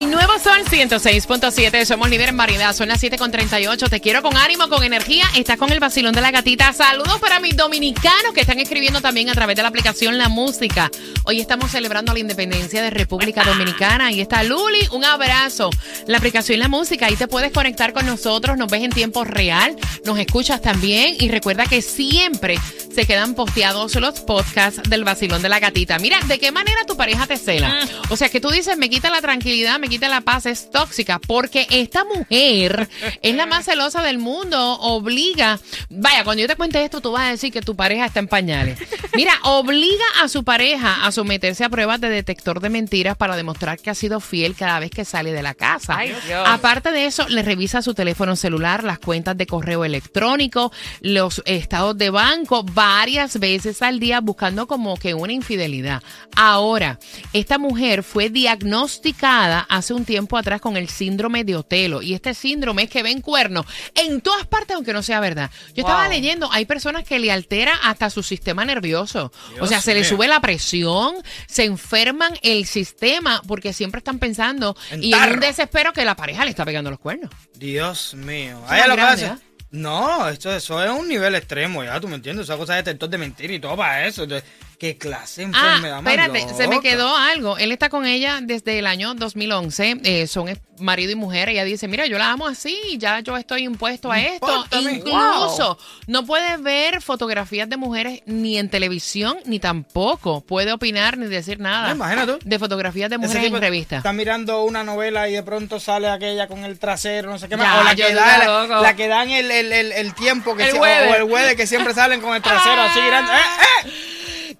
Nuevo Sol 106.7, somos líder en variedad, son las 7.38. Te quiero con ánimo, con energía. Estás con el vacilón de la gatita. Saludos para mis dominicanos que están escribiendo también a través de la aplicación La Música. Hoy estamos celebrando la independencia de República Dominicana. Y está Luli, un abrazo. La aplicación La Música, ahí te puedes conectar con nosotros, nos ves en tiempo real, nos escuchas también. Y recuerda que siempre se quedan posteados los podcasts del vacilón de la gatita. Mira, ¿de qué manera tu pareja te cela? O sea, que tú dices, me quita la tranquilidad, me quita la paz, es tóxica, porque esta mujer es la más celosa del mundo, obliga, vaya, cuando yo te cuente esto, tú vas a decir que tu pareja está en pañales. Mira, obliga a su pareja a someterse a pruebas de detector de mentiras para demostrar que ha sido fiel cada vez que sale de la casa. Aparte de eso, le revisa su teléfono celular, las cuentas de correo electrónico, los estados de banco, varias veces al día buscando como que una infidelidad. Ahora, esta mujer fue diagnosticada hace un tiempo atrás con el síndrome de Otelo y este síndrome es que ven cuernos en todas partes aunque no sea verdad. Yo estaba leyendo, hay personas que le altera hasta su sistema nervioso. o sea, se le sube la presión, se enferman el sistema porque siempre están pensando y en un desespero que la pareja le está pegando los cuernos. Dios mío. Ahí que hace. ¿eh? No, esto, eso es un nivel extremo, ya, tú me entiendes. Esa cosa de detector de mentira y todo para eso. Entonces, ¿Qué clase de Ah, enfermedad más espérate, se me quedó algo. Él está con ella desde el año 2011. eh, son marido y mujer. Ella dice, mira, yo la amo así. Ya yo estoy impuesto a esto. Incluso no puede ver fotografías de mujeres ni en televisión, ni tampoco puede opinar ni decir nada Ah, imagínate de fotografías de mujeres en revista. Está mirando una novela y de pronto sale aquella con el trasero, no sé qué Ya, más. O la que, digo, da, la, loco. la que dan el, el, el, el tiempo que El o el que siempre salen con el trasero así mirando. ¡Eh, eh!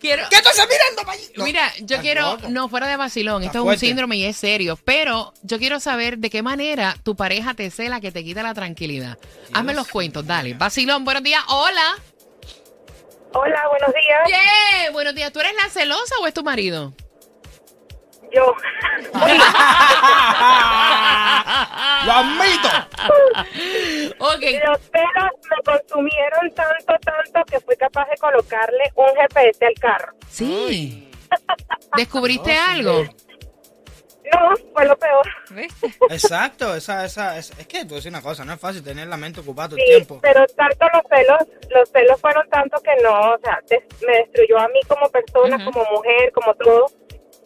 Quiero, ¿Qué tú estás mirando? No, Mira, yo quiero, loco. no fuera de vacilón, Está esto es un síndrome y es serio, pero yo quiero saber de qué manera tu pareja te cela que te quita la tranquilidad. Hazme los cuentos, dale. Vacilón, buenos días, hola. Hola, buenos días. Bien, buenos días. ¿Tú eres la celosa o es tu marido? Yo. ¡Lo admito! Ok. Los pelos me consumieron tanto, tanto que fui capaz de colocarle un GPS al carro. Sí. ¿Descubriste algo? No, fue lo peor. Exacto, esa, esa, es, es que tú decir una cosa, no es fácil tener la mente ocupada todo el Sí, tiempo. pero tanto los celos, los celos fueron tanto que no, o sea, des- me destruyó a mí como persona, como mujer, como todo.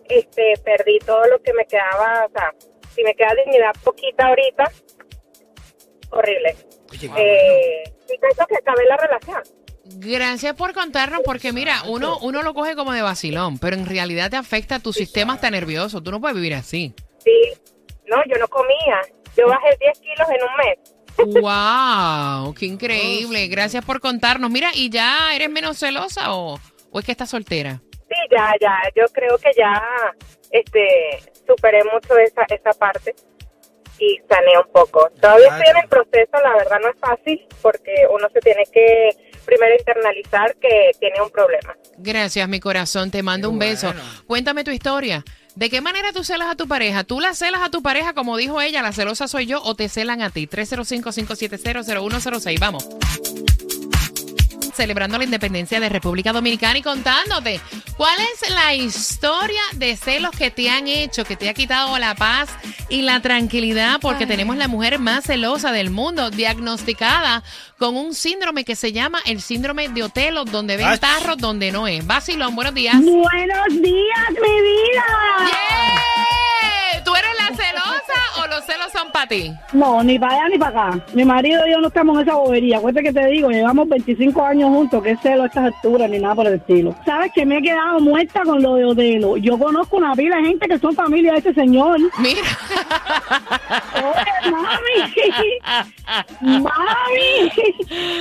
Este, perdí todo lo que me quedaba, o sea, si me queda dignidad poquita ahorita, horrible. Oye, Eh, y pienso que acabé la relación. Gracias por contarnos, porque mira, uno, uno lo coge como de vacilón, pero en realidad te afecta tu sistema está nervioso. Tú no puedes vivir así. Sí, no, yo no comía. Yo bajé 10 kilos en un mes. ¡Wow! ¡Qué increíble! Gracias por contarnos. Mira, ¿y ya eres menos celosa o, o es que estás soltera? Ya, ya, yo creo que ya este, superé mucho esa, esa parte y sané un poco. Todavía estoy en el proceso, la verdad no es fácil porque uno se tiene que primero internalizar que tiene un problema. Gracias, mi corazón. Te mando Qué un beso. bueno. Cuéntame tu historia. ¿De qué manera tú celas a tu pareja? ¿Tú la celas a tu pareja, como dijo ella, la celosa soy yo, o te celan a ti? 305-570-0106. Vamos. Celebrando la independencia de República Dominicana y contándote cuál es la historia de celos que te han hecho, que te ha quitado la paz y la tranquilidad, porque tenemos la mujer más celosa del mundo, diagnosticada con un síndrome que se llama el síndrome de Otelo, donde ven tarros donde no es. Basilón, buenos días. Buenos días, mi vida. ¡Yeah! Son para ti? No, ni para allá ni para acá. Mi marido y yo no estamos en esa bobería. Acuérdate que te digo, llevamos 25 años juntos, que celo a estas alturas ni nada por el estilo. ¿Sabes que me he quedado muerta con lo de Odelo? Yo conozco una pila de gente que son familia de ese señor. Mira. Mami,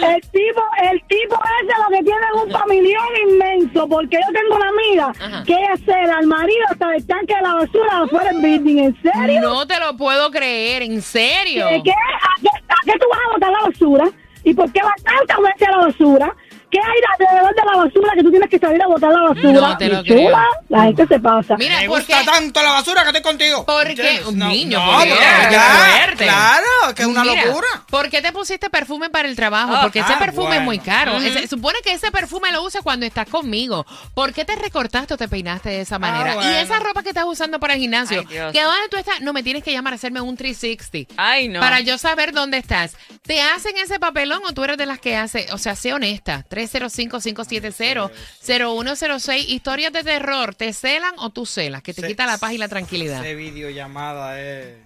el tipo, el tipo ese lo que tiene es un familión inmenso, porque yo tengo una amiga Ajá. que ella se al marido hasta el tanque de la basura afuera del building, ¿en serio? No te lo puedo creer, ¿en serio? ¿Qué, qué? ¿A, qué, a qué tú vas a botar la basura? ¿Y por qué va tanta veces a la basura? ¿Qué hay alrededor de la basura que tú tienes que salir a botar la basura? No te lo chula, creo. La gente se pasa. Mira, Me ¿por gusta qué? tanto la basura que estoy contigo. ¿Por qué? ¿Entiendes? Un niño, no, por no, Dios, ya. Claro, que es una Mira, locura. ¿Por qué te pusiste perfume para el trabajo? Ah, Porque ese ah, perfume es muy caro. Ese- supone que ese perfume lo usas cuando estás conmigo. ¿Por qué te recortaste o te peinaste de esa manera? Ah, bueno. Y esa ropa que estás usando para el gimnasio, Ay, que dónde tú estás, no me tienes que llamar a hacerme un 360. Ay, no. Para yo saber dónde estás. ¿Te hacen ese papelón o tú eres de las que hace? O sea, sé honesta. 305-570-0106. Historias de terror. ¿Te celan o tú celas? Que te quita la paz y la tranquilidad. Ese videollamada es.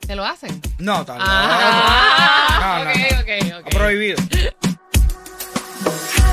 ¿Te lo hacen? No, tal ah. vez. Ah, ok, ok, ok. Prohibido.